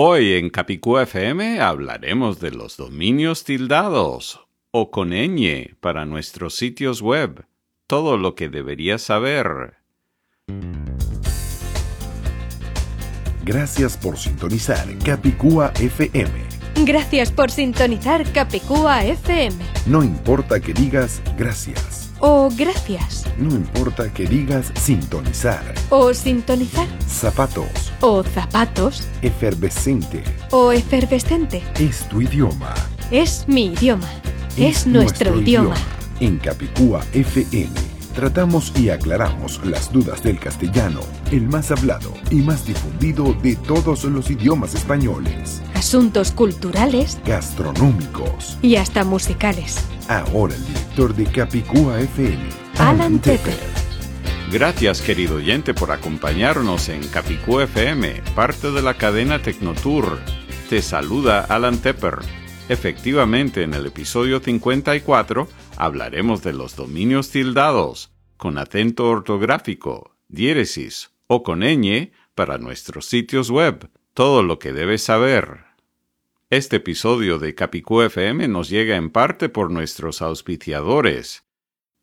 Hoy en Capicú FM hablaremos de los dominios tildados o con ñ para nuestros sitios web. Todo lo que deberías saber. Gracias por sintonizar Capicúa FM. Gracias por sintonizar Capicúa FM. No importa que digas gracias o gracias. No importa que digas sintonizar o sintonizar. Zapatos o zapatos. Efervescente o efervescente. Es tu idioma. Es mi idioma. Es, nuestro, idioma. En Capicúa FM tratamos y aclaramos las dudas del castellano, el más hablado y más difundido de todos los idiomas españoles. Asuntos culturales, gastronómicos y hasta musicales. Ahora el director de Capicúa FM, Alan Tepper. Gracias querido oyente por acompañarnos en Capicúa FM, parte de la cadena Tecnotour. Te saluda Alan Tepper. Efectivamente, en el episodio 54 hablaremos de los dominios tildados, con acento ortográfico, diéresis o con ñ para nuestros sitios web, todo lo que debes saber. Este episodio de Capicú FM nos llega en parte por nuestros auspiciadores.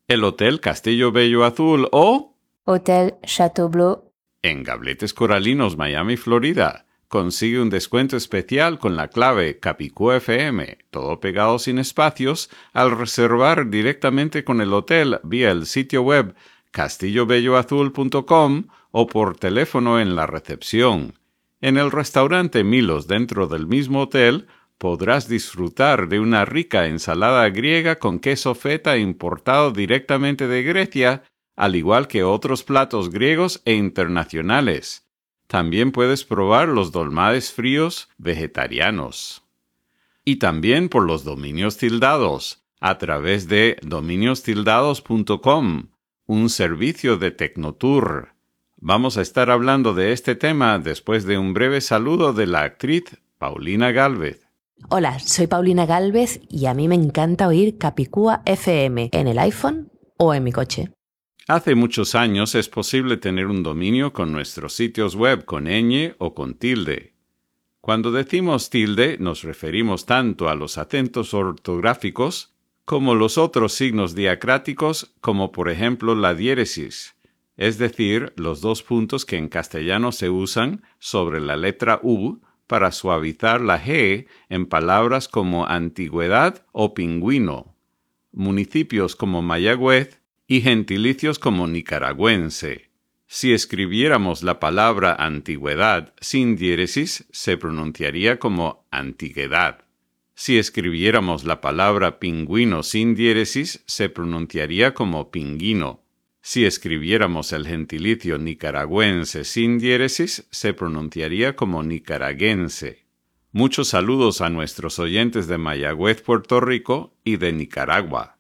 El Hotel Castillo Bello Azul o Hotel Chateau Bleu en Gabletes Coralinos, Miami, Florida. Consigue un descuento especial con la clave Capicú FM, todo pegado sin espacios, al reservar directamente con el hotel vía el sitio web castillobelloazul.com o por teléfono en la recepción. En el restaurante Milos dentro del mismo hotel podrás disfrutar de una rica ensalada griega con queso feta importado directamente de Grecia, al igual que otros platos griegos e internacionales. También puedes probar los dolmades fríos vegetarianos. Y también por los dominios tildados, a través de dominiostildados.com, un servicio de Tecnotour. Vamos a estar hablando de este tema después de un breve saludo de la actriz Paulina Galvez. Hola, soy Paulina Galvez y a mí me encanta oír Capicúa FM en el iPhone o en mi coche. Hace muchos años es posible tener un dominio con nuestros sitios web con ñ o con tilde. Cuando decimos tilde nos referimos tanto a los acentos ortográficos como los otros signos diacráticos como por ejemplo la diéresis es decir, los dos puntos que en castellano se usan sobre la letra U para suavizar la G en palabras como antigüedad o pingüino, municipios como Mayagüez y gentilicios como nicaragüense. Si escribiéramos la palabra antigüedad sin diéresis, se pronunciaría como antiguedad. Si escribiéramos la palabra pingüino sin diéresis, se pronunciaría como pinguino. Si escribiéramos el gentilicio nicaragüense sin diéresis, se pronunciaría como nicaraguense. Muchos saludos a nuestros oyentes de Mayagüez, Puerto Rico y de Nicaragua.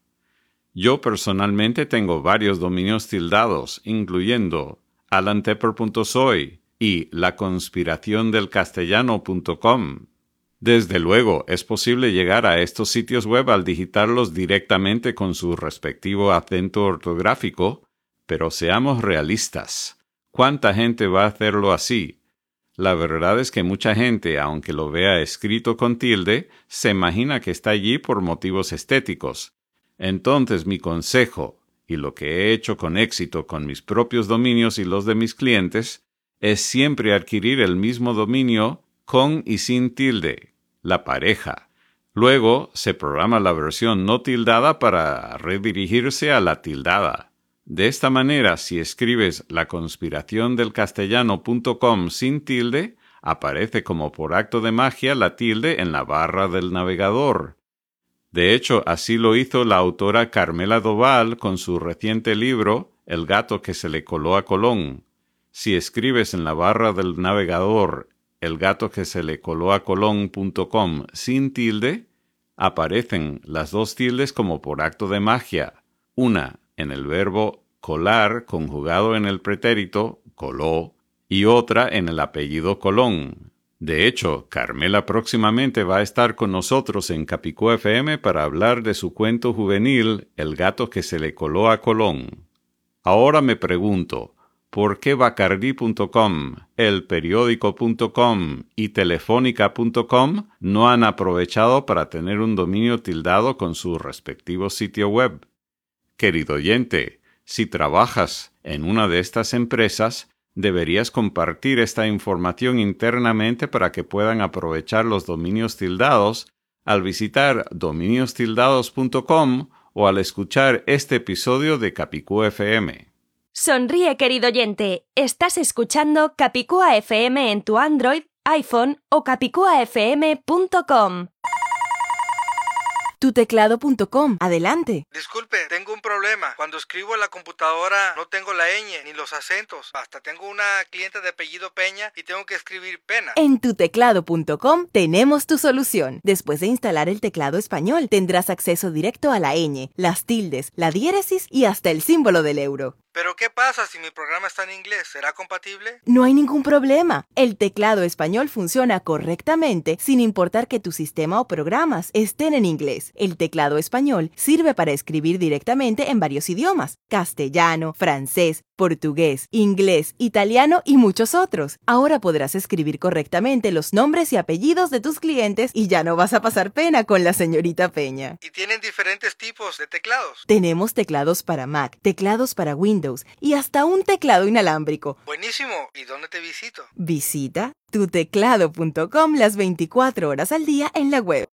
Yo personalmente tengo varios dominios tildados, incluyendo alantepper.soy y laconspiraciondelcastellano.com. Desde luego, es posible llegar a estos sitios web al digitarlos directamente con su respectivo acento ortográfico pero seamos realistas. ¿Cuánta gente va a hacerlo así? La verdad es que mucha gente, aunque lo vea escrito con tilde, se imagina que está allí por motivos estéticos. Entonces mi consejo, y lo que he hecho con éxito con mis propios dominios y los de mis clientes, es siempre adquirir el mismo dominio con y sin tilde, la pareja. Luego se programa la versión no tildada para redirigirse a la tildada. De esta manera, si escribes la conspiración del castellano.com sin tilde, aparece como por acto de magia la tilde en la barra del navegador. De hecho, así lo hizo la autora Carmela Doval con su reciente libro El gato que se le coló a Colón. Si escribes en la barra del navegador el gato que se le coló a Colón.com sin tilde, aparecen las dos tildes como por acto de magia, una en el verbo colar conjugado en el pretérito coló y otra en el apellido Colón. De hecho, Carmela próximamente va a estar con nosotros en Capicú FM para hablar de su cuento juvenil El gato que se le coló a Colón. Ahora me pregunto, porquebacardi.com, elperiódico.com y telefónica.com no han aprovechado para tener un dominio tildado con su respectivo sitio web. Querido oyente, si trabajas en una de estas empresas, deberías compartir esta información internamente para que puedan aprovechar los dominios tildados al visitar dominiostildados.com o al escuchar este episodio de Capicú FM. Sonríe, querido oyente. Estás escuchando Capicúa FM en tu Android, iPhone o capicuafm.com tuteclado.com. Adelante. Disculpe, tengo un problema. Cuando escribo en la computadora no tengo la ñ ni los acentos. Hasta tengo una cliente de apellido Peña y tengo que escribir pena. En tuteclado.com tenemos tu solución. Después de instalar el teclado español, tendrás acceso directo a la ñ, las tildes, la diéresis y hasta el símbolo del euro. Pero ¿qué pasa si mi programa está en inglés? ¿Será compatible? No hay ningún problema. El teclado español funciona correctamente sin importar que tu sistema o programas estén en inglés. El teclado español sirve para escribir directamente en varios idiomas, castellano, francés, portugués, inglés, italiano y muchos otros. Ahora podrás escribir correctamente los nombres y apellidos de tus clientes y ya no vas a pasar pena con la señorita Peña. ¿Y tienen diferentes tipos de teclados? Tenemos teclados para Mac, teclados para Windows y hasta un teclado inalámbrico. Buenísimo. ¿Y dónde te visito? Visita tuteclado.com las 24 horas al día en la web.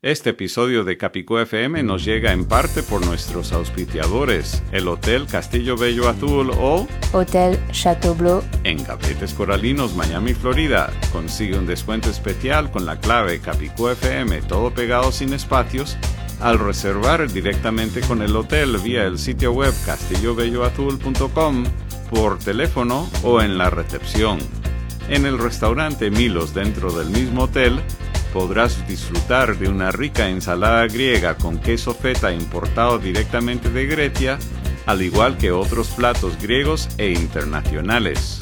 Este episodio de Capicú FM nos llega en parte por nuestros auspiciadores, el Hotel Castillo Bello Azul o Hotel Chateau Bleu en Gavetes Coralinos, Miami, Florida. Consigue un descuento especial con la clave Capicú FM, todo pegado sin espacios, al reservar directamente con el hotel vía el sitio web castillobelloazul.com, por teléfono o en la recepción. En el restaurante Milos dentro del mismo hotel, podrás disfrutar de una rica ensalada griega con queso feta importado directamente de Grecia, al igual que otros platos griegos e internacionales.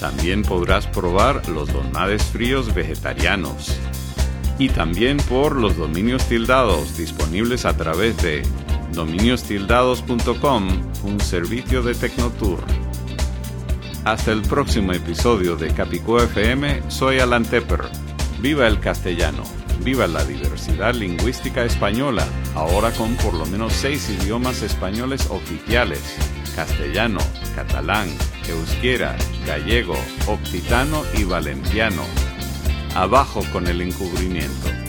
También podrás probar los donades fríos vegetarianos. Y también por los dominios tildados disponibles a través de dominiostildados.com, un servicio de Tecnotour. Hasta el próximo episodio de Capicú FM, soy Alan Tepper. Viva el castellano, viva la diversidad lingüística española, ahora con por lo menos seis idiomas españoles oficiales, castellano, catalán, euskera, gallego, occitano y valenciano. Abajo con el encubrimiento.